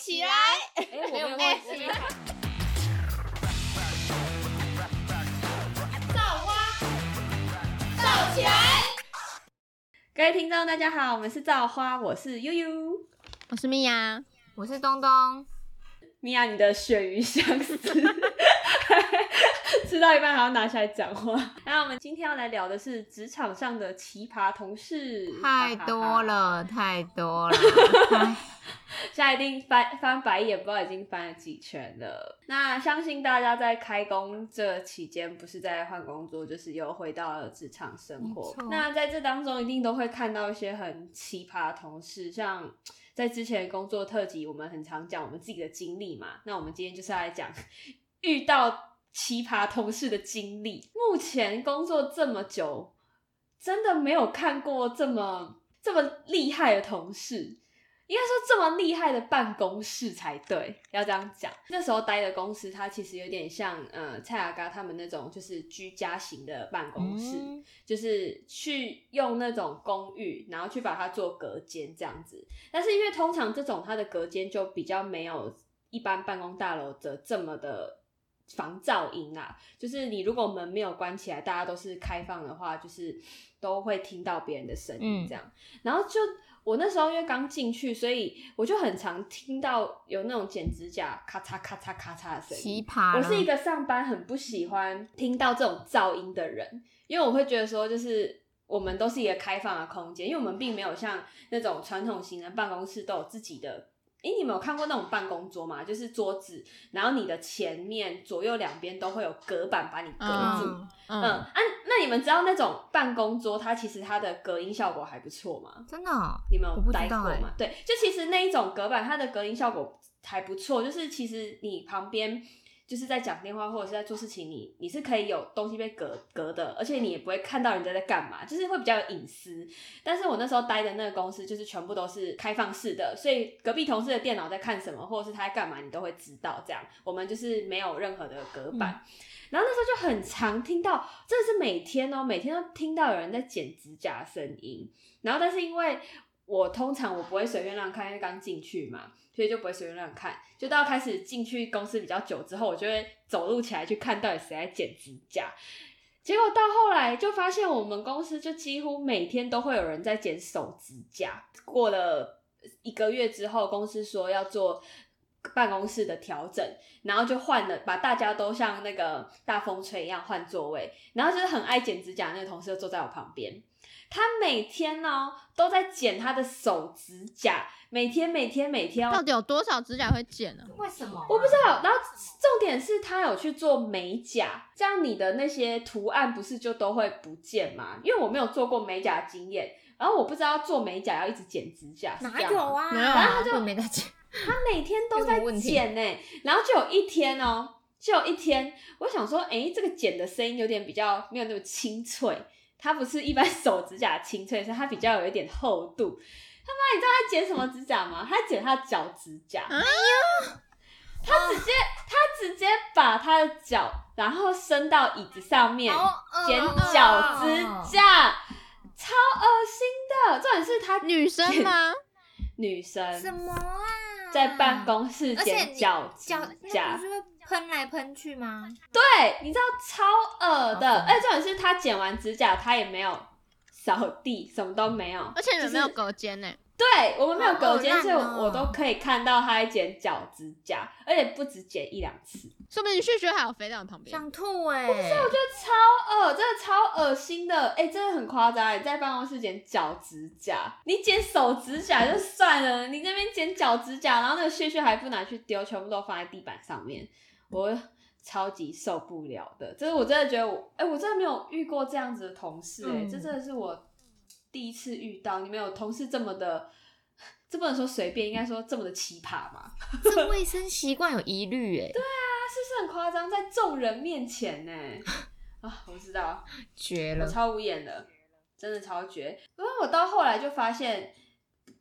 起来！哎，我没有忘记。造花，造起来！各位听众，大家好，我们是造花，我是悠悠，我是米娅，我是东东。米娅，你的鳕鱼相思，吃到一半还要拿起来讲话。那我们今天要来聊的是职场上的奇葩同事，太多了，太多了。现在一定翻翻白眼，不知道已经翻了几圈了。那相信大家在开工这期间，不是在换工作，就是又回到了职场生活。那在这当中，一定都会看到一些很奇葩的同事，像。在之前工作特辑，我们很常讲我们自己的经历嘛。那我们今天就是来讲遇到奇葩同事的经历。目前工作这么久，真的没有看过这么这么厉害的同事。应该说这么厉害的办公室才对，要这样讲。那时候待的公司，它其实有点像呃蔡雅嘎他们那种，就是居家型的办公室，就是去用那种公寓，然后去把它做隔间这样子。但是因为通常这种它的隔间就比较没有一般办公大楼的这么的防噪音啊，就是你如果门没有关起来，大家都是开放的话，就是都会听到别人的声音这样，然后就。我那时候因为刚进去，所以我就很常听到有那种剪指甲咔嚓咔嚓咔嚓的声音。奇葩！我是一个上班很不喜欢听到这种噪音的人，因为我会觉得说，就是我们都是一个开放的空间，因为我们并没有像那种传统型的办公室都有自己的。哎，你们有看过那种办公桌吗？就是桌子，然后你的前面、左右两边都会有隔板把你隔住。嗯，啊，那你们知道那种办公桌，它其实它的隔音效果还不错吗？真的？你们有待过吗？对，就其实那一种隔板，它的隔音效果还不错。就是其实你旁边。就是在讲电话或者是在做事情，你你是可以有东西被隔隔的，而且你也不会看到人家在干嘛，就是会比较有隐私。但是我那时候待的那个公司就是全部都是开放式的，所以隔壁同事的电脑在看什么，或者是他在干嘛，你都会知道。这样我们就是没有任何的隔板。然后那时候就很常听到，真的是每天哦，每天都听到有人在剪指甲声音。然后但是因为我通常我不会随便让开，因为刚进去嘛。所以就不会随便乱看，就到开始进去公司比较久之后，我就会走路起来去看到底谁在剪指甲。结果到后来就发现，我们公司就几乎每天都会有人在剪手指甲。过了一个月之后，公司说要做办公室的调整，然后就换了，把大家都像那个大风吹一样换座位。然后就是很爱剪指甲那个同事就坐在我旁边，他每天呢都在剪他的手指甲。每天每天每天，到底有多少指甲会剪呢？为什么？我不知道。然后重点是他有去做美甲，这样你的那些图案不是就都会不见吗？因为我没有做过美甲经验，然后我不知道做美甲要一直剪指甲，哪有啊？然后他就没在剪，他每天都在剪呢。然后就有一天哦，就有一天，我想说，哎，这个剪的声音有点比较没有那么清脆，它不是一般手指甲清脆，是它比较有一点厚度。他妈，你知道他剪什么指甲吗？他剪他脚指甲。哎呦，他直接他直接把他的脚，然后伸到椅子上面剪脚指甲，超恶心的。重点是他女生吗？女生什么啊？在办公室剪脚指甲，不是会喷来喷去吗？对，你知道超恶的。哎，重点是他剪完指甲，他也没有。扫地什么都没有，而且你们没有隔间呢。对我们没有隔间，所以我都可以看到他在剪脚指甲，而且不止剪一两次。说明你旭旭还有飞在旁边，想吐哎！不是，我觉得超恶，真的超恶心的。哎，真的很夸张。你在办公室剪脚指甲，你剪手指甲就算了，你那边剪脚指甲，然后那个血血还不拿去丢，全部都放在地板上面，我。超级受不了的，这是我真的觉得我，哎，我真的没有遇过这样子的同事，哎，这真的是我第一次遇到。你们有同事这么的，这不能说随便，应该说这么的奇葩嘛？这卫生习惯有疑虑，哎，对啊，是不是很夸张，在众人面前呢？啊，我知道，绝了，我超无言的，真的超绝。因为我到后来就发现。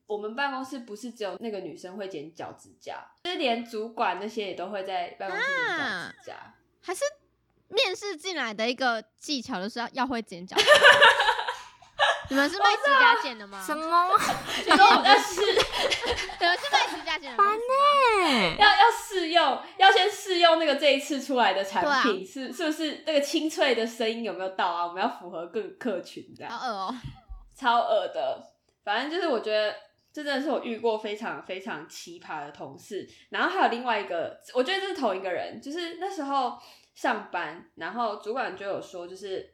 我们办公室不是只有那个女生会剪脚趾甲，就是连主管那些也都会在办公室剪脚趾甲。还是面试进来的一个技巧，就是要要会剪脚。你们是卖指甲剪的吗？什么？你说我在试？你们是卖指甲剪的？烦呢。个这一次出来的产品、是是不是那个清脆的声音有没有到啊？我们要符合各个客群这样。好恶哦、超恶的。反正就是我觉得这真的是我遇过非常非常奇葩的同事。然后还有另外一个，我觉得这是同一个人，就是那时候上班，然后主管就有说，就是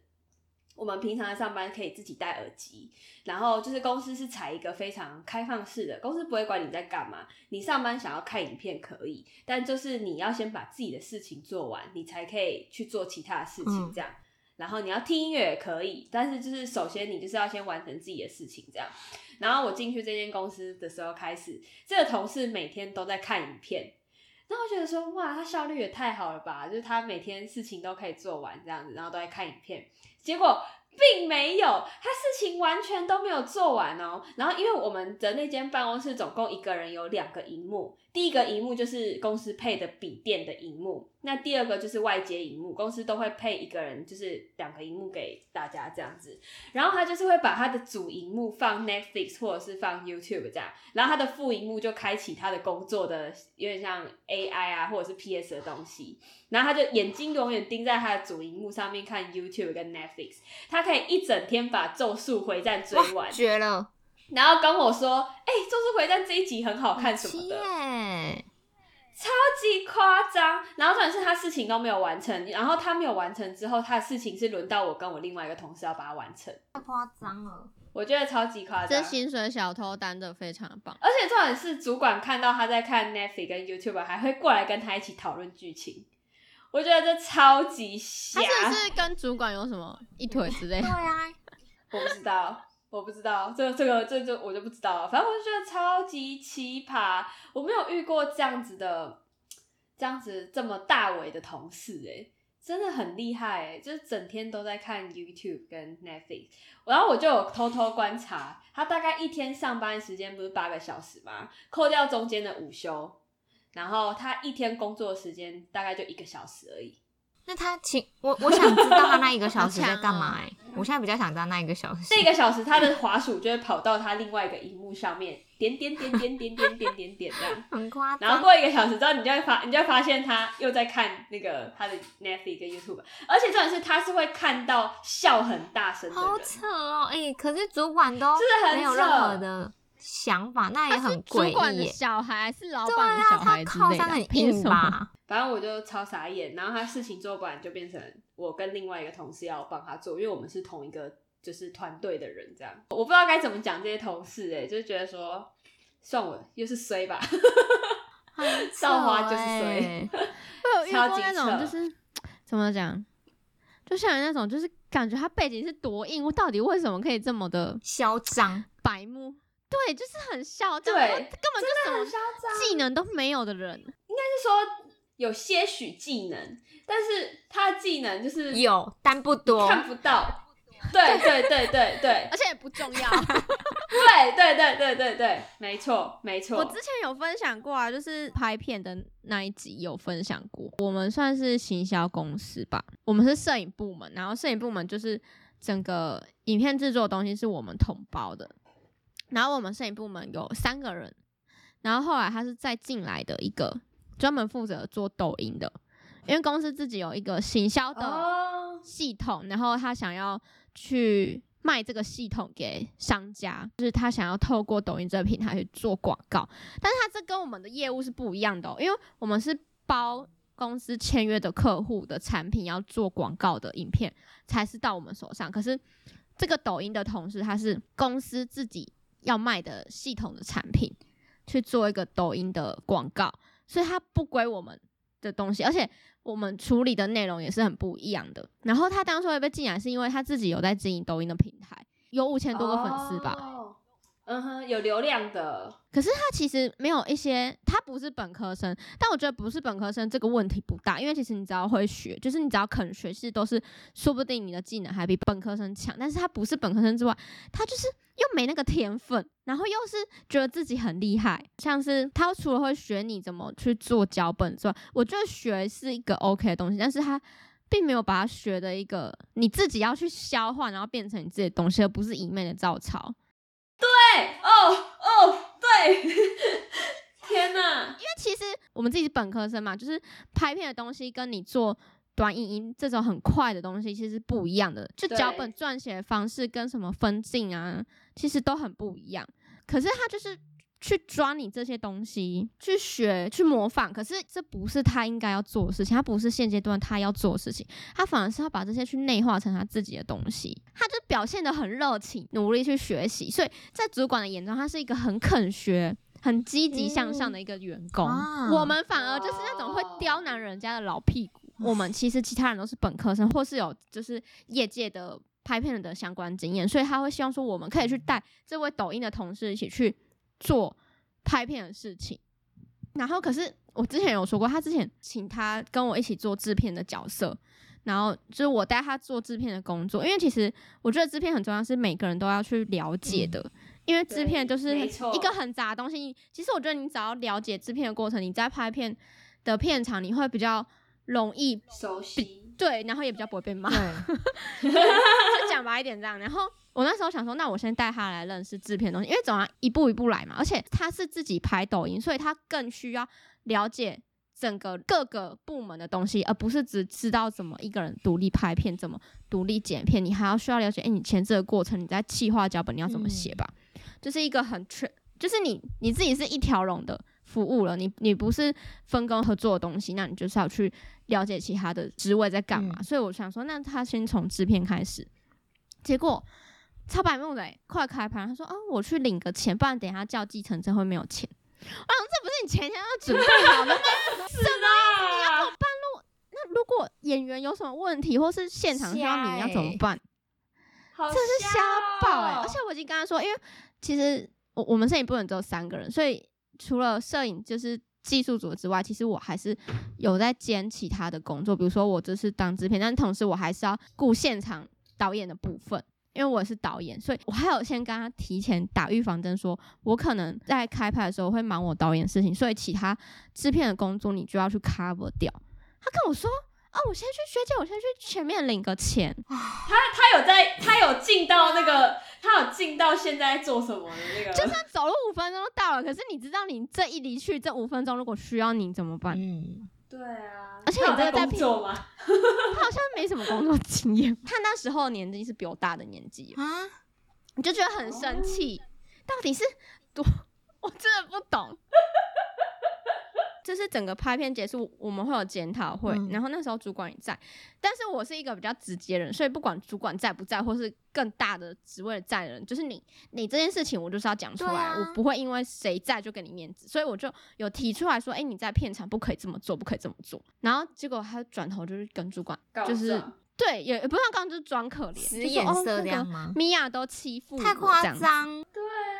我们平常在上班可以自己戴耳机，然后就是公司是采一个非常开放式的，公司不会管你在干嘛，你上班想要看影片可以，但就是你要先把自己的事情做完，你才可以去做其他的事情，嗯这样。然后你要听音乐也可以，但是就是首先你就是要先完成自己的事情，这样。然后我进去这间公司的时候开始，这个同事每天都在看影片，然后我觉得说哇，他效率也太好了吧，就是他每天事情都可以做完这样子，然后都在看影片，结果。并没有，他事情完全都没有做完哦。然后，因为我们的那间办公室总共一个人有两个荧幕，第一个荧幕就是公司配的笔电的荧幕，那第二个就是外接荧幕，公司都会配一个人，就是两个荧幕给大家这样子。然后他就是会把他的主荧幕放 Netflix 或者是放 YouTube 这样，然后他的副荧幕就开启他的工作的有点像 AI 啊或者是 PS 的东西，然后他就眼睛永远盯在他的主荧幕上面看 YouTube 跟 Netflix，他可以一整天把《咒术回战》追完，绝了，然后跟我说：“哎、咒术回战》这一集很好看什么的。”，超级夸张，然后重点是他事情都没有完成，然后他没有完成之后，他的事情是轮到我跟我另外一个同事要把它完成，太夸张了。我觉得超级夸张。这薪水小偷担的非常棒。而且重点是主管看到他在看 Netflix 跟 YouTube，还会过来跟他一起讨论剧情，我觉得这超级瞎他。是不是跟主管有什么一腿之类的？对啊，我不知道，我不知道，这这个这就我就不知道了。反正我就觉得超级奇葩，我没有遇过这样子的，这样子这么大伟的同事、欸，真的很厉害、欸，就是整天都在看 YouTube 跟 Netflix。然后我就有偷偷观察，他大概一天上班时间不是八个小时吗？扣掉中间的午休，然后他一天工作时间大概就一个小时而已。那他请我，我想知道他那一个小时在干嘛、哎、我现在比较想知道那一个小时。这个小时，他的滑鼠就会跑到他另外一个荧幕上面，点点点点点点点点点这样。很夸张。然后过一个小时之后，你就会发，你就会发现他又在看那个他的 Netflix 跟 YouTube，而且重点是他是会看到笑很大声的好，扯哦，哎、可是主管都没有任何的想法，那也很诡主管的异。小孩，是老板小孩之靠类的？凭什么？吧？反正我就超傻眼。然后他事情做不完，就变成我跟另外一个同事要帮他做，因为我们是同一个就是团队的人，这样我不知道该怎么讲这些同事、哎，就是觉得说，算我又是衰吧。很 造花就是衰 哎会有遇超级过那种就是怎么讲，就像那种就是感觉他背景是多硬，我到底为什么可以这么的嚣张。白目？对，就是很嚣张，对根本就什么嚣张。技能都没有的人。应该是说有些许技能，但是他的技能就是有，但不多。看不到。对对对对对 而且也不重要。对对对对对对，没错没错。我之前有分享过啊，就是拍片的那一集有分享过。我们算是行销公司吧，我们是摄影部门，然后摄影部门就是整个影片制作的东西是我们统包的。然后我们摄影部门有三个人，然后后来他是再进来的一个专门负责做抖音的，因为公司自己有一个行销的哦，系统，然后他想要去卖这个系统给商家，就是他想要透过抖音这个平台去做广告，但是他这跟我们的业务是不一样的、哦，因为我们是包公司签约的客户的产品要做广告的影片才是到我们手上，可是这个抖音的同事他是公司自己要卖的系统的产品去做一个抖音的广告，所以它不归我们的东西，而且我们处理的内容也是很不一样的。然后他当初会被禁言，是因为他自己有在经营抖音的平台，有五千多个粉丝吧。嗯哼，有流量的，可是他其实没有一些，他不是本科生，但我觉得不是本科生这个问题不大，因为其实你只要会学，就是你只要肯学，其实都是说不定你的技能还比本科生强。但是他不是本科生之外，他就是又没那个天分，然后又是觉得自己很厉害，像是他除了会学你怎么去做脚本之外，我觉得学是一个 OK 的东西，但是他。并没有把它学的一个你自己要去消化，然后变成你自己的东西，而不是一昧的照抄。对，哦哦，对，天哪，因为其实我们们自己是本科生嘛，就是拍片的东西跟你做短影音这种很快的东西其实不一样的，就脚本撰写的方式跟什么分镜啊，其实都很不一样。可是它就是去抓你这些东西，去学，去模仿。可是这不是他应该要做的事情，他不是现阶段他要做的事情，他反而是要把这些去内化成他自己的东西。他就表现的很热情，努力去学习。所以在主管的眼中，他是一个很肯学。很积极向上的一个员工，我们反而就是那种会刁难人家的老屁股。我们其实其他人都是本科生，或是有就是业界的拍片的相关经验，所以他会希望说我们可以去带这位抖音的同事一起去做拍片的事情。然后，可是我之前有说过，他之前请他跟我一起做制片的角色，然后就是我带他做制片的工作，因为其实我觉得制片很重要，是每个人都要去了解的。因为制片就是一个很杂的东西。其实我觉得你只要了解制片的过程，你在拍片的片场你会比较容易熟悉。对，然后也比较不会被骂。就讲白一点这样。然后我那时候想说，那我先带他来认识制片东西，因为总要一步一步来嘛。而且他是自己拍抖音，所以他更需要了解整个各个部门的东西，而不是只知道怎么一个人独立拍片，怎么独立剪片。你还要需要了解，哎，你前置的过程，你在企划脚本你要怎么写吧。就是一个很全，就是你你自己是一条龙的服务了，你你不是分工合作的东西，那你就是要去了解其他的职位在干嘛。所以我想说，那他先从制片开始，结果超白目的，快开盘，他说啊，我去领个钱，不然等下叫计程车会没有钱。啊，这不是你前天要准备好的吗？是的，你要怎么办？如那如果演员有什么问题，或是现场需要你要怎么办？这是瞎爆哎！而且我已经跟他说，因为。其实我我们摄影部门只有三个人，所以除了摄影就是技术组之外，其实我还是有在兼其他的工作，比如说我就是当制片，但同时我还是要顾现场导演的部分，因为我是导演，所以我还有先跟他提前打预防针，说我可能在开拍的时候会忙我导演事情，所以其他制片的工作你就要去 cover 掉。他跟我说。啊！我先去学姐，我先去前面领个钱。他他有在，他有进到那个，他有进到现在做什么的那个。就算走了五分钟就到了，可是你知道你这一离去这五分钟，如果需要你怎么办？嗯，对啊。而且你这个在做吗？他好像没什么工作经验。他那时候年纪是比我大的年纪啊，你就觉得很生气。到底是多？我真的不懂。就是整个拍片结束，我们会有检讨会，然后那时候主管也在，但是我是一个比较直接人，所以不管主管在不在，或是更大的职位在的人，就是你，你这件事情我就是要讲出来，我不会因为谁在就给你面子，所以我就有提出来说，哎，你在片场不可以这么做，不可以这么做，然后结果他转头就是跟主管，就是对，也也不像刚刚就是装可怜，使眼色这样吗？米娅都欺负太夸张，对啊。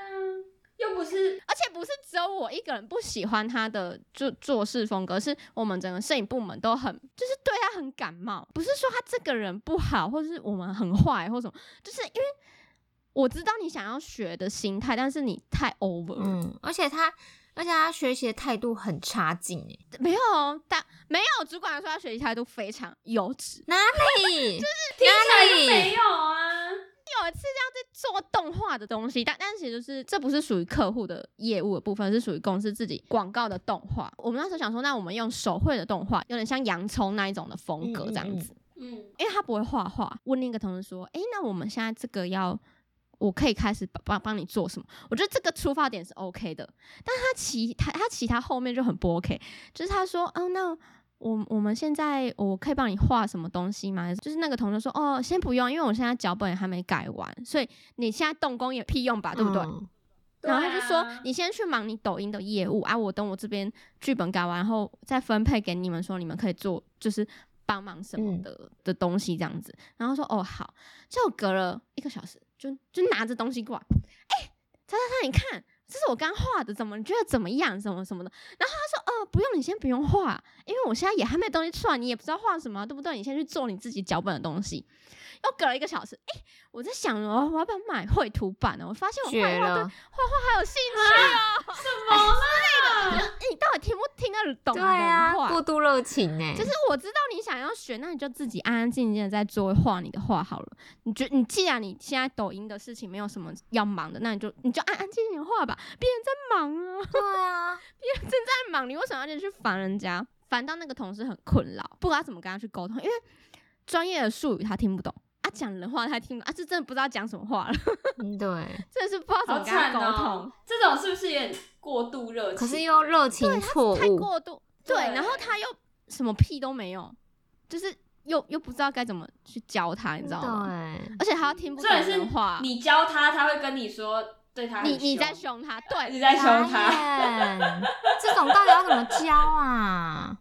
又不是，而且不是只有我一个人不喜欢他的做做事风格，是我们整个摄影部门都很，就是对他很感冒。不是说他这个人不好，或者是我们很坏，或什么，就是因为我知道你想要学的心态，但是你太 over。嗯，而且他，而且他学习的态度很差劲诶。没有，但没有主管说他学习态度非常优质，哪里？就是哪里没有啊？有一次这样子做动画的东西，但但其实是这不是属于客户的业务的部分，是属于公司自己广告的动画。我们那时候想说，那我们用手绘的动画，有点像洋葱那一种的风格这样子。嗯，因为他不会画画，问另一个同事说：“哎，那我们现在这个要，我可以开始帮帮你做什么？”我觉得这个出发点是 OK 的，但他其他他其他后面就很不 OK，就是他说：“哦，那。”我我们现在我可以帮你画什么东西吗？就是那个同学说，哦，先不用，因为我现在脚本也还没改完，所以你现在动工也屁用吧，对不对？然后他就说，你先去忙你抖音的业务啊，我等我这边剧本改完，然后再分配给你们，说你们可以做，就是帮忙什么的的东西这样子。然后说，哦，好，就隔了一个小时，就就拿着东西过来，哎，查查查，你看。这是我刚画的，怎么你觉得怎么样？什么什么的？然后他说：“呃，不用，你先不用画，因为我现在也还没东西出来，你也不知道画什么，对不对？你先去做你自己脚本的东西。”又隔了一个小时，哎，我在想哦，我要不要买绘图板呢？我发现我画画对画画还有兴趣哦，什么之类的。你到底听不听得懂？对啊，过度热热情哎，就是我知道你想要学，那你就自己安安静静的在桌画你的画好了。你觉你既然你现在抖音的事情没有什么要忙的，那你就你就安安静静的画吧。别人在忙啊，对啊，别人正在忙，你为什么要进去烦人家？烦到那个同事很困扰，不知道怎么跟他去沟通，因为专业的术语他听不懂。啊，讲人话他听不懂，啊，这真的不知道讲什么话了。嗯，对，真的是不知道怎么跟他沟通。哦、这种是不是有点过度热情？可是又热情错误，太过度。对，然后他又什么屁都没有，就是又又不知道该怎么去教他，你知道吗？对，而且他听不懂人话。你教他，他会跟你说，对他你你在凶他，对，你在凶他。这种到底要怎么教啊？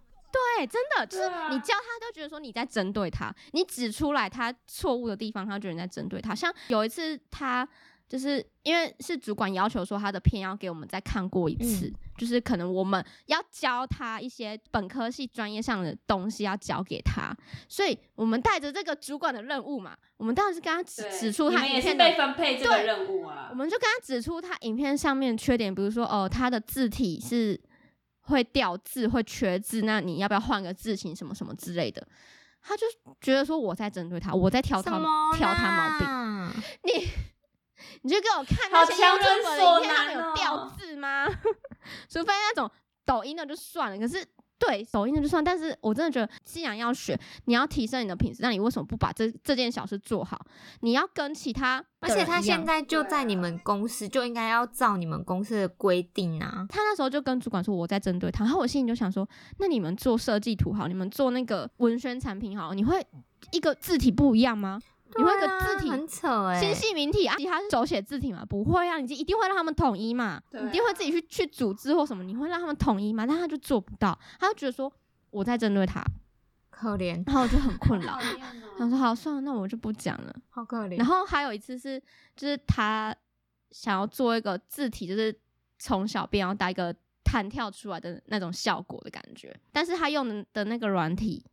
对，真的就是你教他都觉得说你在针对他，你指出来他错误的地方，他觉得你在针对他。像有一次他就是因为是主管要求说他的片要给我们再看过一次，就是可能我们要教他一些本科系专业上的东西要教给他，所以我们带着这个主管的任务嘛，我们当然是跟他指指出他影片被分配这个任务啊，我们就跟他指出他影片上面缺点，比如说哦他的字体是。会掉字，会缺字，那你要不要换个字型什么什么之类的？他就觉得说我在针对他，我在挑他挑他毛病。你你就给我看那些英文的影片上面有掉字吗？除非那种抖音的就算了，可是。对，抖音的就算，但是我真的觉得，既然要学，你要提升你的品质，那你为什么不把这这件小事做好？你要跟其他，而且他现在就在你们公司，就应该要照你们公司的规定啊。他那时候就跟主管说我在针对他，然后我心里就想说，那你们做设计图好，你们做那个文宣产品好，你会一个字体不一样吗？你会个字体很丑哎，新细明体啊，其他是手写字体嘛？不会啊，你一定会让他们统一嘛？你一定会自己去去组织或什么？你会让他们统一吗？但他就做不到，他就觉得说我在针对他，可怜，然后我就很困扰。他说好，算了，那我就不讲了，好可怜。然后还有一次是，就是他想要做一个字体，就是从小变要带一个弹跳出来的那种效果的感觉，但是他用的的那个软体。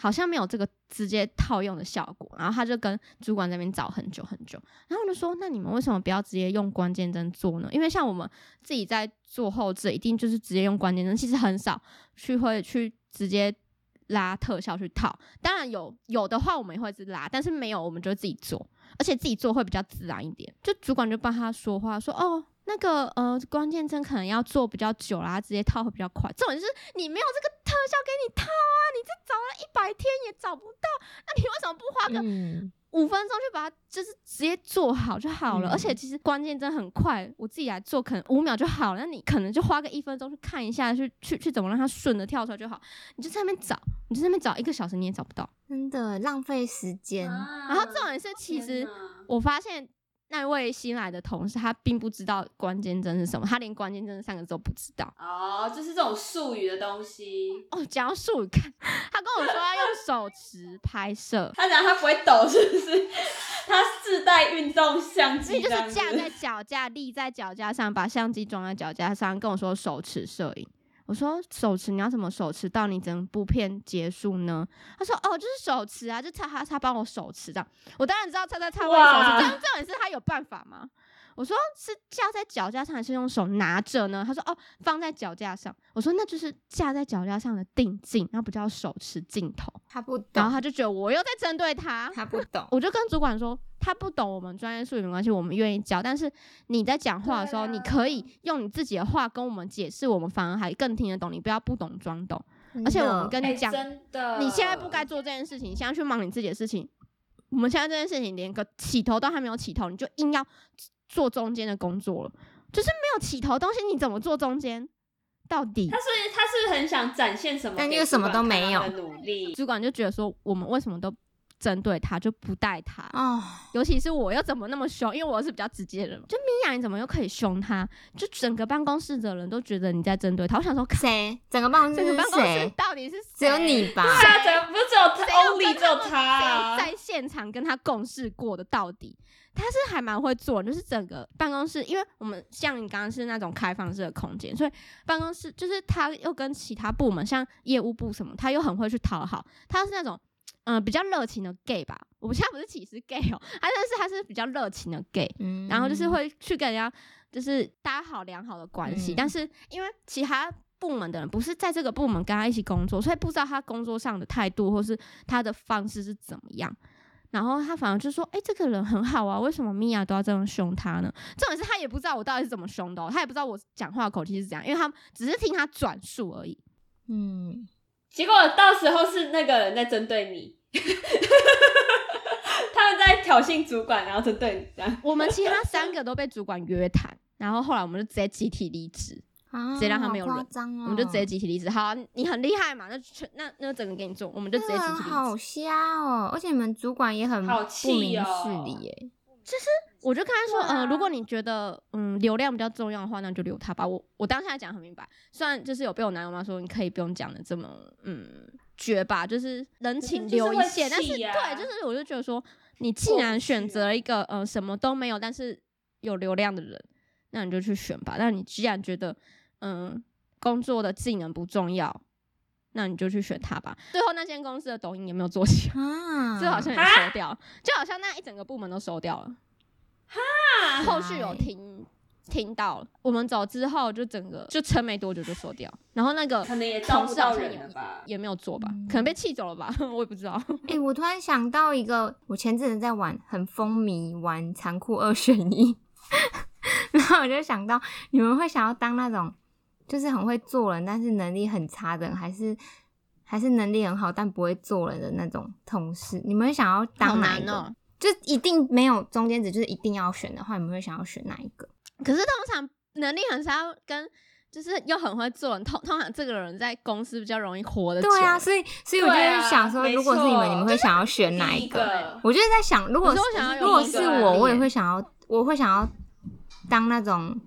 好像没有这个直接套用的效果，然后他就跟主管那边找很久很久，然后我就说：“那你们为什么不要直接用关键帧做呢？因为像我们自己在做后置，一定就是直接用关键帧，其实很少去会去直接拉特效去套。当然有有的话，我们也会是拉，但是没有，我们就自己做，而且自己做会比较自然一点。就主管就帮他说话说：哦。”那个呃，关键帧可能要做比较久啦，直接套会比较快。重点是你没有这个特效给你套啊，你这找了一百天也找不到，那你为什么不花个五分钟去把它就是直接做好就好了？而且其实关键帧很快，我自己来做可能五秒就好了，那你可能就花个一分钟去看一下，去去去怎么让它顺的跳出来就好。你就在那边找，你就在那边找一个小时你也找不到，真的浪费时间。然后重点是，其实我发现。那位新来的同事，他并不知道关键帧是什么，他连关键帧三个字都不知道。哦，就是这种术语的东西。哦，讲术语，看他跟我说要用手持拍摄。他讲他不会抖，是不是？他自带运动相机，就是架在脚架，立在脚架上，把相机装在脚架上，跟我说手持摄影。我说手持你要怎么手持到你整部片结束呢？他说哦就是手持啊，就他他他帮我手持这样。我当然知道他在他帮我手持，这样这样是他有办法吗？我说是架在脚架上还是用手拿着呢？他说哦放在脚架上。我说那就是架在脚架上的定镜，那不叫手持镜头。他不懂，然后他就觉得我又在针对他。他不懂，我就跟主管说。他不懂我们专业术语没关系，我们愿意教。但是你在讲话的时候，你可以用你自己的话跟我们解释，我们反而还更听得懂。你不要不懂装懂。而且我们跟你讲，真的，你现在不该做这件事情，现在去忙你自己的事情。我们现在这件事情连个起头都还没有起头，你就硬要做中间的工作了，就是没有起头东西，你怎么做中间？到底他是他是很想展现什么？但又什么都没有努力，主管就觉得说我们为什么都。针对他就不带他啊，尤其是我又怎么那么凶？因为我是比较直接的人，就米娅你怎么又可以凶他？就整个办公室的人都觉得你在针对他。我想说谁？整个办公室整个办公室？到底是只有你吧？对啊，怎么不是只有他？Only 只有他在现场跟他共事过的到底？他是还蛮会做，就是整个办公室，因为我们像你刚刚是那种开放式的空间，所以办公室就是他又跟其他部门，像业务部什么，他又很会去讨好。他是那种。嗯，比较热情的 gay 吧，我现在不是歧视 gay 哦，他但是他是比较热情的 gay，然后就是会去跟人家就是搭好良好的关系，但是因为其他部门的人不是在这个部门跟他一起工作，所以不知道他工作上的态度或是他的方式是怎么样。然后他反而就说：“哎、这个人很好啊，为什么米娅都要这样凶他呢？”重点是他也不知道我到底是怎么凶的、哦，他也不知道我讲话口气是怎样，因为他只是听他转述而已。嗯，结果到时候是那个人在针对你，他们在挑衅主管，然后就对你这样。我们其他三个都被主管约谈，然后后来我们就直接集体离职，啊，直接让他没有人我们就直接集体离职。好啊、你很厉害嘛，那全那那整个给你做，我们就直接集体离职好职。瞎哦，而且你们主管也很好不气明哦事理耶。我就跟他说，呃，如果你觉得嗯流量比较重要的话，那就留他吧。我我当下讲很明白，虽然就是有被我男友妈说，你可以不用讲的这么嗯绝吧，就是人情留一线。但是对，就是我就觉得说，你既然选择了一个呃什么都没有，但是有流量的人，那你就去选吧。那你既然觉得嗯工作的技能不重要，那你就去选他吧。最后那间公司的抖音也没有做起来。啊，最后好像也收掉了，就好像那一整个部门都收掉了。哈后续有听听到了，我们走之后就整个就撑没多久就收掉，然后那个可能也招同不到事也人了吧？也没有做吧，嗯可能被气走了吧，我也不知道。哎、我突然想到一个，我前阵子在玩很风靡玩残酷二选一，然后我就想到，你们会想要当那种就是很会做人，但是能力很差的人，还是还是能力很好但不会做人的那种同事？你们会想要当哪一个？难哦、就一定没有中间值，就是一定要选的话，你们会想要选哪一个？可是通常能力很差跟就是又很会做人，通通常这个人在公司比较容易活的久。对啊，所以所以我就对啊是想说，没如果是你们，你们会想要选哪一一个？个我就是在想，如果是想要如果是我，我也会想要，我会想要当那种，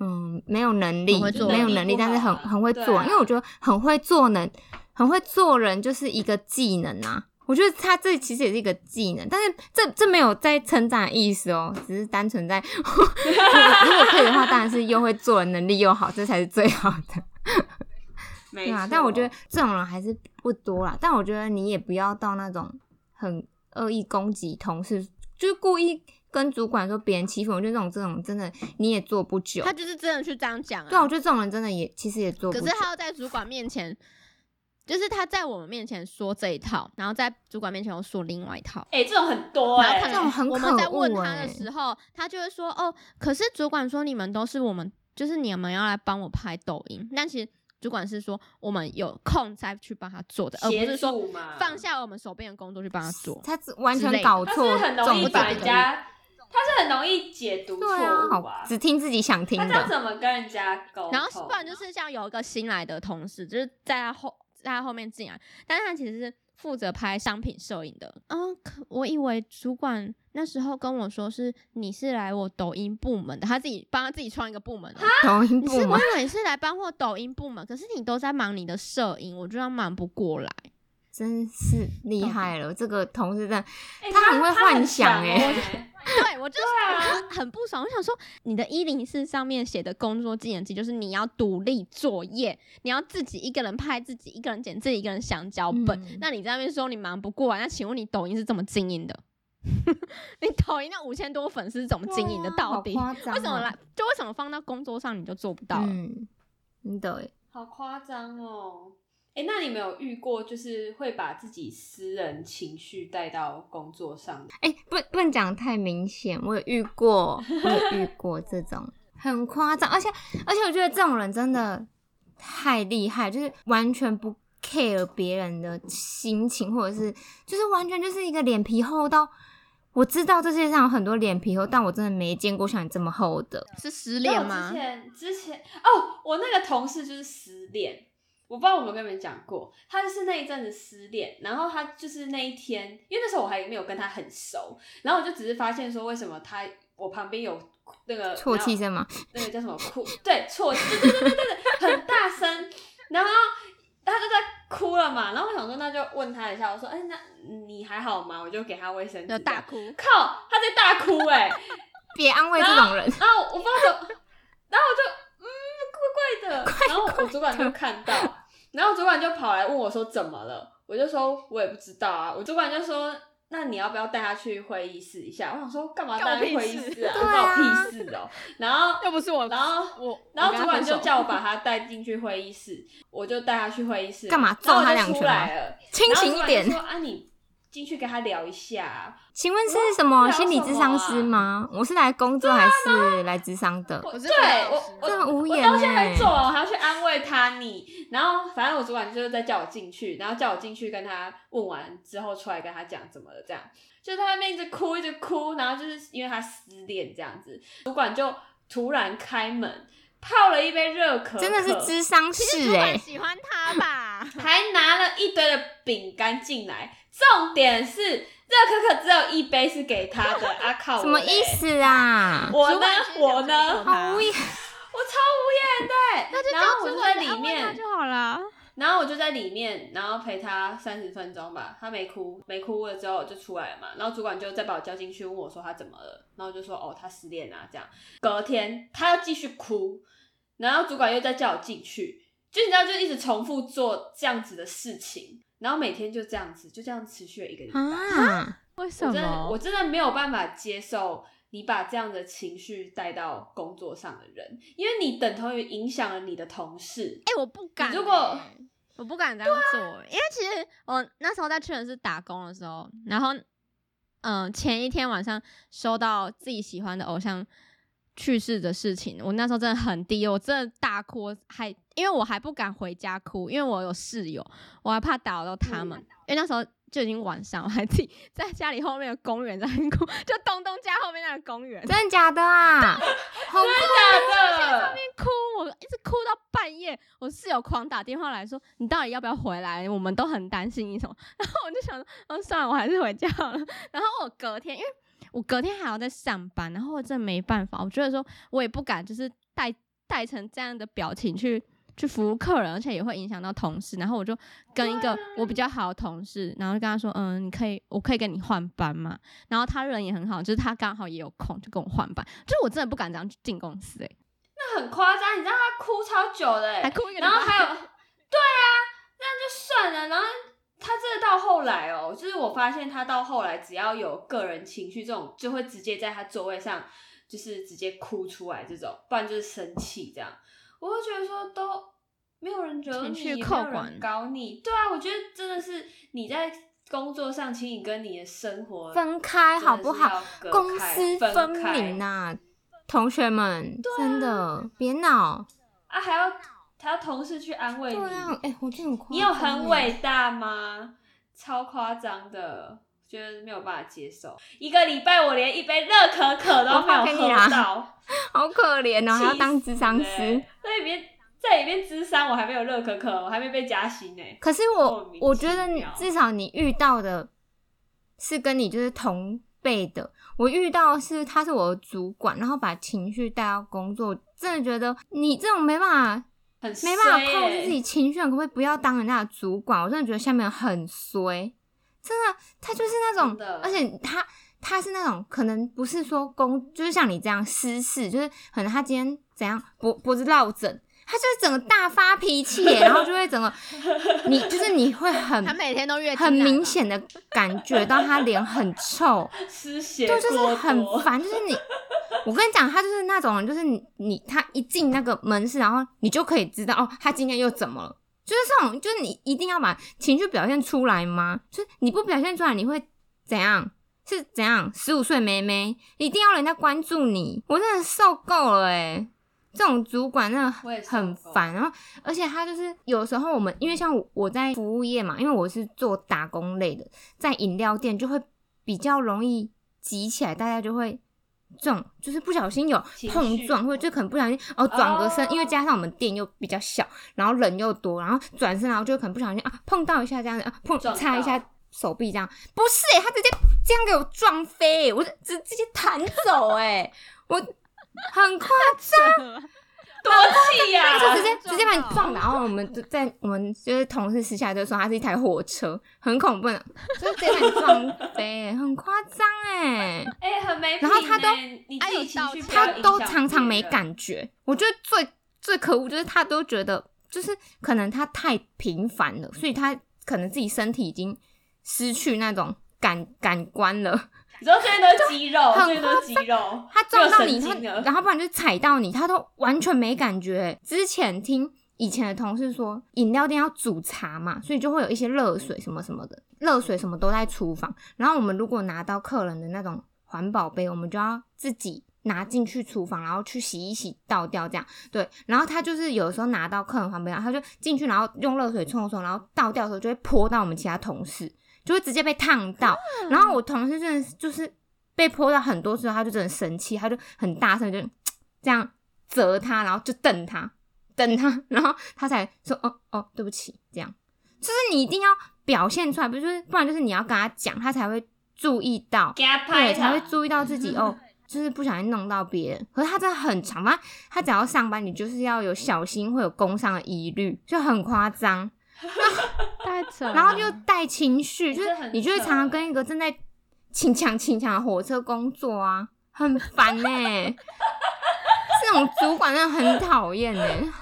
嗯，没有能力没有能力，但是很很会做，啊因为我觉得很会做能，很会做人就是一个技能啊。我觉得他这其实也是一个技能，但是这这没有在成长的意思哦，只是单纯在，如果可以的话，当然是又会做人，能力又好，这才是最好的。没对啊，但我觉得这种人还是不多啦。但我觉得你也不要到那种很恶意攻击同事，就是故意跟主管说别人欺负我。我觉得这种这种真的你也做不久他。就是真的去这样讲、啊。对啊，我觉得这种人真的也其实也做不久。可是他要在主管面前，就是他在我们面前说这一套，然后在主管面前又说另外一套。哎、这种很多哎、这种很我们在问他欸的时候，他就会说：“哦，可是主管说你们都是我们，就是你们要来帮我拍抖音。”但其实主管是说我们有空再去帮他做的，而不是说放下我们手边的工作去帮他做。他只完全搞错是很容易把人家，他是很容易解读错好只听自己想听他。怎么跟人家沟通，然后不然就是像有一个新来的同事，就是在他后在他后面进来，但是他其实是负责拍商品摄影的。嗯，可我以为主管那时候跟我说是你是来我抖音部门的，他自己帮他自己创一个部门、啊。抖音你是我部门以为你是来帮我抖音部门，可是你都在忙你的摄影，我就要忙不过来。真是厉害了，这个同事真的哎他很会幻想哎、欸对我就很很不爽。我想说，你的一零四上面写的工作技能记就是你要独立作业，你要自己一个人拍，自己一个人剪，自己一个人想脚本。嗯那你在那边说你忙不过来，那请问你抖音是怎么经营的？你抖音那五千多粉丝是怎么经营的？到底为什么来？就为什么放到工作上你就做不到了？嗯，真的耶好夸张哦！哎、那你没有遇过就是会把自己私人情绪带到工作上的？哎、不不能讲太明显，我有遇过，我有遇过这种很夸张，而且而且我觉得这种人真的太厉害，就是完全不 care 别人的心情，或者是就是完全就是一个脸皮厚到。我知道这世界上有很多脸皮厚，但我真的没见过像你这么厚的。是失恋吗之？前之前哦，我那个同事就是失恋，我不知道我有没有跟你们讲过，他就是那一阵子失恋，然后他就是那一天，因为那时候我还没有跟他很熟，然后我就只是发现说，为什么他我旁边有那个啜泣声吗，那个叫什么哭？对，啜泣，对对对对对对，很大声，然后他就在哭了嘛，然后我想说那就问他一下，我说，哎、那你还好吗？我就给他卫生纸，大哭，靠，他在大哭哎、别安慰这种人。然后我不知道怎么，然后我就嗯，怪怪的。然后我主管就看到，然后主管就跑来问我说怎么了，我就说我也不知道啊。我主管就说那你要不要带他去会议室一下？我想说，干嘛带他去会议室啊？对啊关我屁事哦、然后，又不是我，然后，我，然后主管就叫我把他带进去会议室，我就带他去会议室，干嘛揍他两拳吗来了，清然后主管就醒一点。说啊，你进去跟他聊一下啊。请问是什么心理什么咨商师啊吗？我是来工作还是来咨商的？对我我很无我到现在还没做完，我还要去安慰他你，然后反正我主管就是在叫我进去，然后叫我进去跟他问完之后出来跟他讲怎么了，这样就在外面一直哭一直哭，然后就是因为他失恋这样子，主管就突然开门泡了一杯热可可，真的是智商其实室哎主管，喜欢他吧？还拿了一堆的饼干进来，重点是热可可只有一杯是给他的，啊靠，什么意？思啊？我呢？我呢？好无言，我超无言的，那就然后我就在里他面，就好了。然后我就在里面，然后陪他三十分钟吧，他没哭，没哭了之后就出来了嘛，然后主管就再把我叫进去，问我说他怎么了，然后我就说哦他失恋啊这样，隔天他又继续哭，然后主管又再叫我进去，就你知道就一直重复做这样子的事情，然后每天就这样子，就这样持续了一个礼拜，啊，为什我真的么？我真的没有办法接受你把这样的情绪带到工作上的人，因为你等同于影响了你的同事。哎、我不敢欸、如果我不敢这样做欸、因为其实我那时候在屈臣氏打工的时候，然后嗯、前一天晚上收到自己喜欢的偶像去世的事情，我那时候真的很低，我真的大哭，还因为我还不敢回家哭，因为我有室友，我还怕打扰到他们，因为那时候。就已经晚上，我还自己在家里后面的公园在哭，就东东家后面那个公园，真的假的啊？好酷假的，哭，我一直哭到半夜，我室友狂打电话来说，你到底要不要回来？我们都很担心你什么。然后我就想说，嗯，算了，我还是回家好了。然后我隔天，因为我隔天还要在上班，然后我真的没办法，我觉得说我也不敢，就是带带成这样的表情去。去服务客人，而且也会影响到同事。然后我就跟一个我比较好的同事，然后就跟他说：“嗯，你可以，我可以跟你换班嘛。”然后他人也很好，就是他刚好也有空，就跟我换班。就是我真的不敢这样进公司、欸，那很夸张，你知道他哭超久的欸，还哭一个然后还有，对啊，那就算了，然后。他真的到后来哦，就是我发现他到后来，只要有个人情绪这种，就会直接在他座位上，就是直接哭出来这种，不然就是生气这样。我会觉得说都没有人惹你，没有人搞你，对啊，我觉得真的是你在工作上，请你跟你的生活分开好不好？？公私分分明呐、呐、同学们，真的别闹。啊，还要还要同事去安慰你，对啊，哎、我真的很夸张你有很欸伟大吗？超夸张的，觉得没有办法接受。一个礼拜我连一杯热可可都没有喝到，好可怜哦，还要当智商师。欸。在里面在里面智商，我还没有热可可，我还没被加薪呢、可是我我觉得你至少你遇到的是跟你就是同辈的，我遇到是他是我的主管，然后把情绪带到工作，真的觉得你这种没办法很没办法控制自己情绪，可不可以不要当人家的主管？我真的觉得下面很衰，真的，他就是那种，而且他他是那种可能不是说公，就是像你这样私事，就是可能他今天怎样脖脖子落枕，他就是整个大发脾气，然后就会整个你就是你会很 他每天都月很明显的感觉到他脸很臭，失血对，就是很多烦，就是你，我跟你讲，他就是那种人，就是你你他一进那个门市，然后你就可以知道哦，他今天又怎么了，就是这种，就是你一定要把情绪表现出来吗？就是你不表现出来，你会怎样？是怎样？十五岁妹妹一定要人家关注你，我真的受够了哎！这种主管真的我也受够。很烦，然后而且他就是有时候我们因为像我我在服务业嘛，因为我是做打工类的，在饮料店就会比较容易挤起来，大家就会这种就是不小心有碰撞，或者就可能不小心哦转个身，哦。因为加上我们店又比较小，然后人又多，然后转身，然后就可能不小心啊碰到一下这样子啊碰擦一下手臂这样，不是、欸，他直接这样给我撞飞、欸我就直直接弹走哎、我 很夸张。多气呀、就直接直接把你撞倒，然后我们就在我们就是同事私下就说它是一台火车，很恐怖的，就是直接把你撞飞，很夸张哎。哎、很没、欸。然后他都你自己情绪不要他都常常没，感觉，我觉得最最可恶就是他都觉得就是可能他太频繁了，所以他可能自己身体已经失去那种感感官了。你说这边都是肌肉，很这边都是肌肉，他撞到你，他然后不然就踩到你，他都完全没感觉。之前听以前的同事说，饮料店要煮茶嘛，所以就会有一些热水什么什么的，热水什么都在厨房。然后我们如果拿到客人的那种环保杯，我们就要自己拿进去厨房，然后去洗一洗，倒掉这样。对，然后他就是有时候拿到客人环保杯，他就进去，然后用热水冲冲，然后倒掉的时候就会泼到我们其他同事，就会直接被烫到。然后我同事真的是就是被泼到很多次，他就真的生气，他就很大声就 这样责他，然后就瞪他，瞪他，然后他才说哦哦对不起，这样就是你一定要表现出来，不就是不然就是你要跟他讲，他才会注意到，对，才会。注意到自己 哦。就是不小心弄到别人，可是他真的很长，他他只要上班，你就是要有小心，会有工伤的疑虑，就很夸张。太扯了。然后就带情绪，就是你就会常常跟一个正在请抢请抢的火车工作啊，很烦呢、这种主管真的很讨厌呢。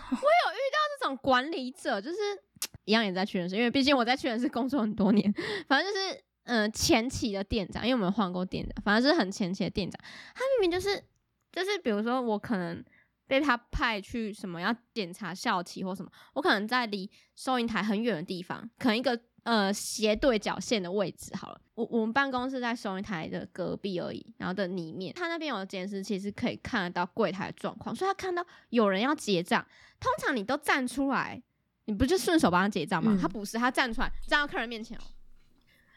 这种管理者就是 一样也在屈臣氏，因为毕竟我在屈臣氏工作很多年，反正就是嗯、呃前期的店长，因为我们有换过店长，反正是很前期的店长，他明明就是就是比如说我可能被他派去什么要检查校旗或什么，我可能在离收银台很远的地方，可能一个呃斜对角线的位置好了。我我们办公室在收银台的隔壁而已，然后的里面，他那边有监视器是可以看得到柜台的状况，所以他看到有人要结账，通常你都站出来，你不就顺手帮他结账吗？嗯他不是，他站出来站到客人面前哦。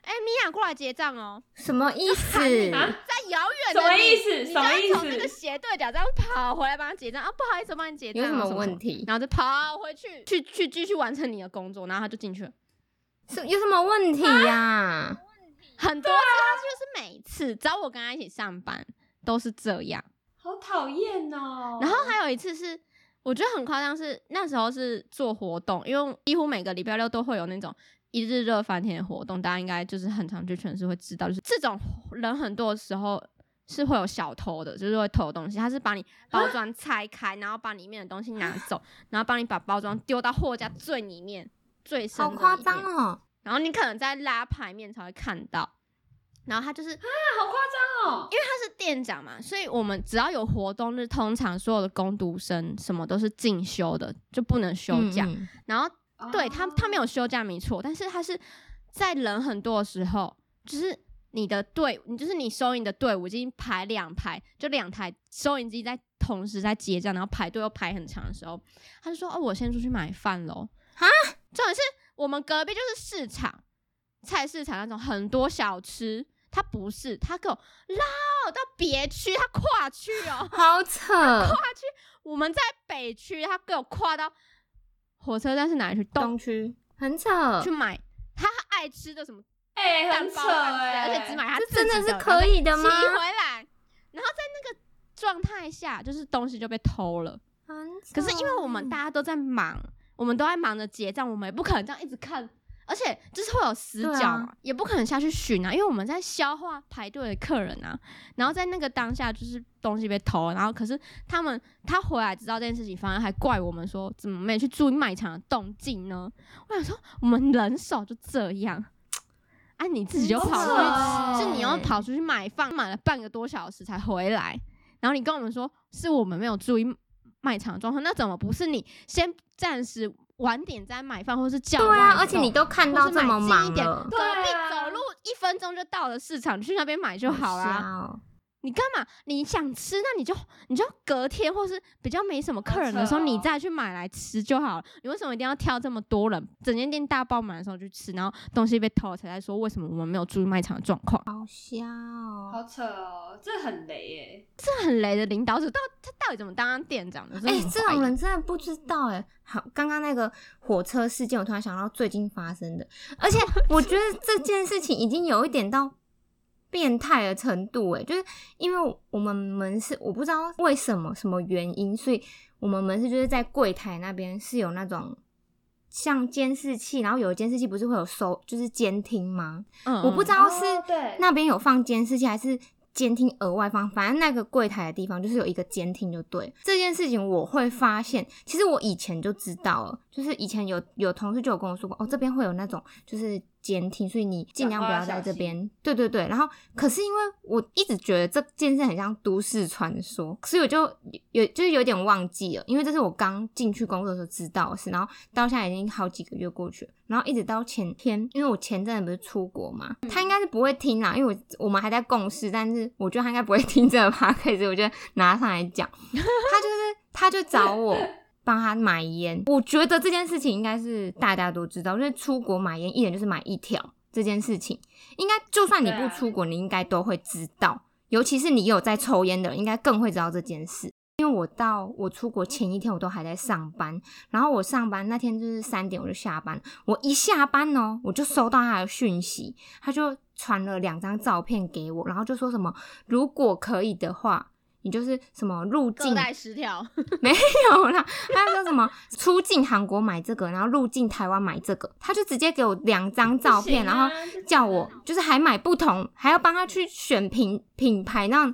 哎、米娅过来结账哦，什么意思？啊在遥远的什么意思什么意思从那个斜对角这样跑回来帮他结账啊，不好意思，我帮你结账哦。有什么问题？然后就跑回去，去去继续完成你的工作，然后他就进去了。是有什么问题呀、很多次，他就是每次只要我跟他一起上班都是这样。好讨厌哦。然后还有一次是，我觉得很夸张，是那时候是做活动，因为几乎每个礼拜六都会有那种一日热翻天的活动，大家应该就是很常去全市会知道，就是这种人很多的时候是会有小偷的，就是会偷东西，他是把你 包装拆开，然后把里面的东西拿 走，然后帮你把包装丢到货架最里面、最深的好夸张哦！然后你可能在拉牌面才会看到。然后他就是啊，好夸张哦。因为他是店长嘛，所以我们只要有活动日，通常所有的工读生什么都是进修的，就不能休假。嗯嗯然后对他，他没有有休假没错，但是他是在人很多的时候，就是你的队，你就是你收银的队伍已经排两排，就两台收银机在同时在结账，然后排队又排很长的时候，他就说：“哦，我先出去买饭喽。”啊，重点是我们隔壁就是市场，菜市场那种很多小吃。他不是，他给我绕到别区，他跨区哦，好扯，跨区。我们在北区，他给我跨到火车站是哪里去？东东区。很扯。去，买他爱吃的什么哎，蛋很扯哎，而且只买他自己的真的是可以的吗？骑回来，然后在那个状态下，就是东西就被偷了。很扯。可是因为我们大家都在忙，我们都在忙着结账，我们也不可能这样一直看，而且就是会有死角嘛，也不可能下去寻啊，因为我们在消化排队的客人啊。然后在那个当下，就是东西被偷，然后可是他们他回来知道这件事情，反而还怪我们说怎么没去注意卖场的动静呢？我想说，我们人手就这样。啊，你自己就跑出去，是你要跑出去买饭，买了半个多小时才回来，然后你跟我们说是我们没有注意卖场状况，那怎么不是你先暂时晚点再买饭，或是叫对啊，而且你都看到这么忙了，隔壁对啊走路一分钟就到了市场，你去那边买就好啦。瞎哦你干嘛？你想吃，那你就你就隔天或是比较没什么客人的时候，你再去买来吃就好了。你为什么一定要挑这么多人，整间店大爆满的时候去吃，然后东西被偷了才在说为什么我们没有注意卖场的状况？好笑哦。好扯哦，这很雷耶。这很雷的领导者，到他到底怎么当店长的？哎、哎、这种人真的不知道哎、好，刚刚那个火车事件，我突然想到最近发生的，而且 我觉得这件事情已经有一点到变态的程度哎，就是因为我们门市，我不知道为什么什么原因，所以我们门市就是在柜台那边是有那种像监视器，然后有的监视器不是会有收，就是监听吗？嗯我不知道是那边有放监视器还是监听额外放，反正那个柜台的地方就是有一个监听就对。这件事情我会发现，其实我以前就知道了，就是以前有有同事就有跟我说过，哦，这边会有那种就是监听，所以你尽量不要在这边。对对对，然后可是因为我一直觉得这件事很像都市传说，所以我就有就是有点忘记了，因为这是我刚进去工作的时候知道的事，然后到现在已经好几个月过去了，然后一直到前天，因为我前阵子不是出国嘛，他应该是不会听啦，因为我我们还在共事，但是我觉得他应该不会听这个 p o d 我就拿上来讲，他就是他就找我。帮他买烟，我觉得这件事情应该是大家都知道，就是出国买烟，一人就是买一条。这件事情应该就算你不出国，你应该都会知道。尤其是你有在抽烟的人，应该更会知道这件事。因为我到我出国前一天，我都还在上班。然后我上班那天就是三点我就下班，我一下班哦，我就收到他的讯息，他就传了两张照片给我，然后就说什么如果可以的话。你就是什么入境带十条 没有啦，他说什么出境韩国买这个，然后入境台湾买这个，他就直接给我两张照片，然后叫我就是还买不同，还要帮他去选品品牌，那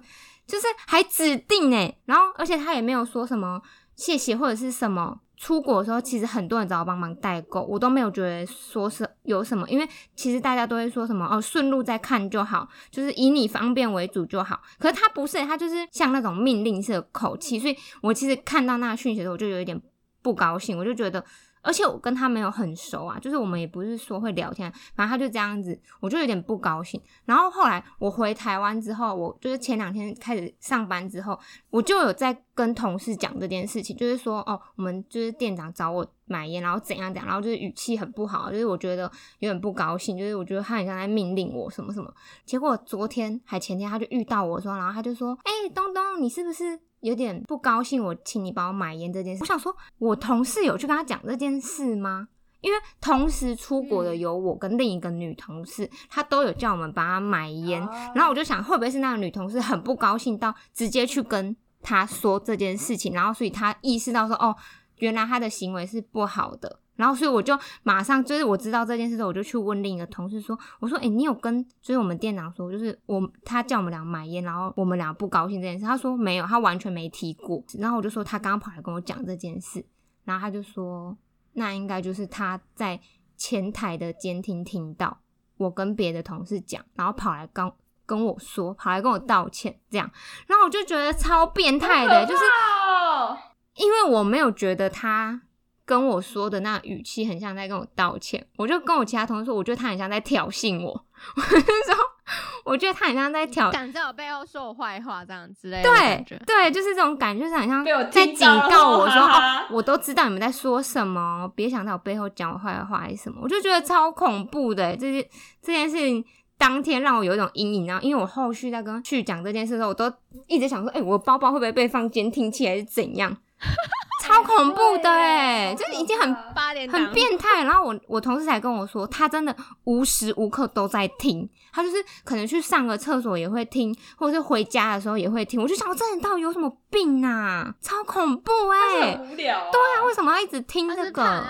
就是还指定哎，然后而且他也没有说什么谢谢或者是什么。出国的时候，其实很多人找我帮忙代购，我都没有觉得说是有什么，因为其实大家都会说什么哦，顺路再看就好，就是以你方便为主就好。可是他不是，他就是像那种命令式的口气，所以我其实看到那个讯息的时候，我就有一点不高兴，我就觉得。而且我跟他没有很熟啊，就是我们也不是说会聊天，反正他就这样子，我就有点不高兴。然后后来我回台湾之后，我就是前两天开始上班之后，我就有在跟同事讲这件事情，就是说哦，我们就是店长找我买烟，然后怎样怎样，然后就是语气很不好，就是我觉得有点不高兴，就是我觉得他很像在命令我什么什么。结果昨天还前天他就遇到我说，然后他就说，哎，东东，你是不是？有点不高兴，我请你帮我买烟这件事。我想说，我同事有去跟他讲这件事吗？因为同时出国的有我跟另一个女同事，她都有叫我们帮她买烟。然后我就想，会不会是那个女同事很不高兴到直接去跟他说这件事情，然后所以他意识到说，哦，原来他的行为是不好的。然后，所以我就马上就是我知道这件事之后，我就去问另一个同事说：“我说，哎，你有跟就是我们店长说，就是我他叫我们俩买烟，然后我们俩不高兴这件事。”他说没有，他完全没提过。然后我就说他刚刚跑来跟我讲这件事，然后他就说那应该就是他在前台的监听听到我跟别的同事讲，然后跑来刚跟我说，跑来跟我道歉这样。然后我就觉得超变态的，就是因为我没有觉得他。跟我说的那语气很像在跟我道歉，我就跟我其他同事说，我觉得他很像在挑衅我。我就说，我觉得他很像在挑，敢在我背后说我坏话这样之类的。对对，就是这种感觉，就是很像在警告我说，哦，我都知道你们在说什么，别想在我背后讲我坏话还是什么。我就觉得超恐怖的，这件这件事情当天让我有一种阴影。然后，因为我后续在跟去讲这件事的时候，我都一直想说，哎，我包包会不会被放监听器还是怎样？超恐怖的哎，就是已经很很变态。然后我我同事才跟我说，他真的无时无刻都在听，他就是可能去上个厕所也会听，或者是回家的时候也会听。我就想，这人到底有什么病啊？超恐怖哎！无聊。对啊，为什么要一直听这个？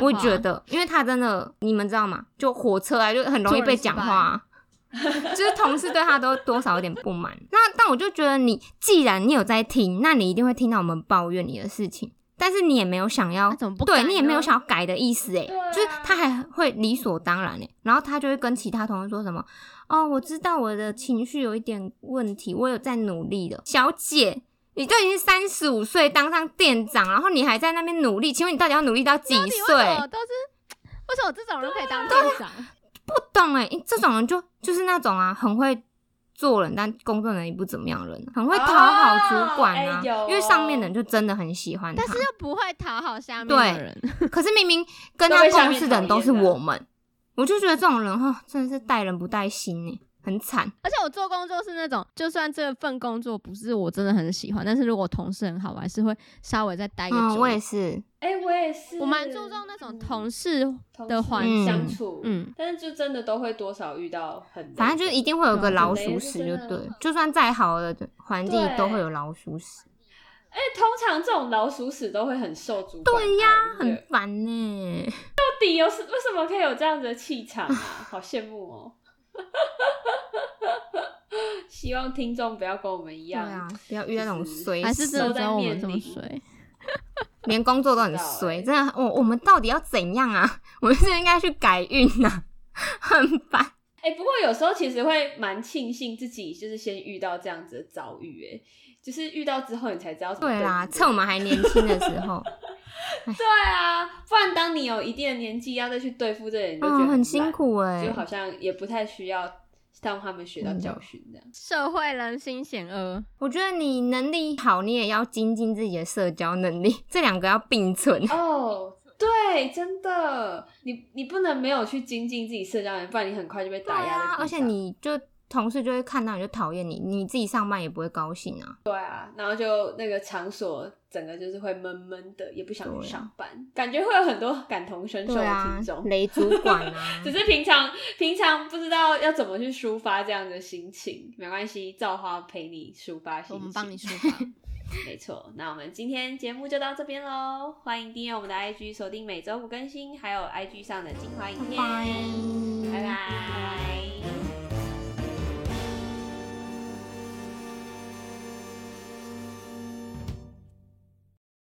我觉得，因为他真的，你们知道吗？就火车啊，就很容易被讲话。就是同事对他都多少有点不满，那但我就觉得你既然你有在听，那你一定会听到我们抱怨你的事情，但是你也没有想要，对你也没有想要改的意思诶，就是他还会理所当然诶，然后他就会跟其他同事说什么，哦，我知道我的情绪有一点问题，我有在努力的，小姐，你都已经三十五岁当上店长，然后你还在那边努力，请问你到底要努力到几岁？都是为什么这种人可以当店长？不懂哎，这种人就就是那种啊，很会做人，但工作能力不怎么样的人，很会讨好主管啊。因为上面的人就真的很喜欢他，但是又不会讨好下面的人。可是明明跟他共事的人都是我们，我就觉得这种人哈，真的是待人不待心哎。很惨，而且我做工作是那种，就算这份工作不是我真的很喜欢，但是如果同事很好，我还是会稍微再待个久。我也是，哎，我也是，我蛮注重那种同事的环相处，嗯，但是就真的都会多少遇到很，反正就是一定会有个老鼠屎，就对，就算再好的环境都会有老鼠屎。哎，通常这种老鼠屎都会很受主管对呀，很烦呢。到底有什为什么可以有这样子的气场啊？好羡慕哦。希望听众不要跟我们一样，啊，不要遇到那种衰，还是只有我们这么衰，连工作都很衰，真的。我我们到底要怎样啊？我们是应该去改运呐？很烦。哎、不过有时候其实会蛮庆幸自己就是先遇到这样子的遭遇，哎，就是遇到之后你才知道怎么对啦，趁我们还年轻的时候，对啊，不然当你有一定的年纪要再去对付这些人，你就觉得嗯，很辛，苦哎、就好像也不太需要让他们学到教训这样。社会人心险恶，我觉得你能力好，你也要精进自己的社交能力，这两个要并存。哦，对，真的，你你不能没有去精进自己社交能力，不然你很快就被打压而且你就同事就会看到你就讨厌你，你自己上班也不会高兴啊。对啊，然后就那个场所整个就是会闷闷的，也不想去上班，感觉会有很多感同身受的听众。，雷主管啊 只，是平常平常不知道要怎么去抒发这样的心情，没关系，造花陪你抒发心情，我们帮你抒发。没错，那我们今天节目就到这边喽，欢迎订阅我们的 IG，锁定每周五更新，还有 IG 上的精华影片，拜。拜拜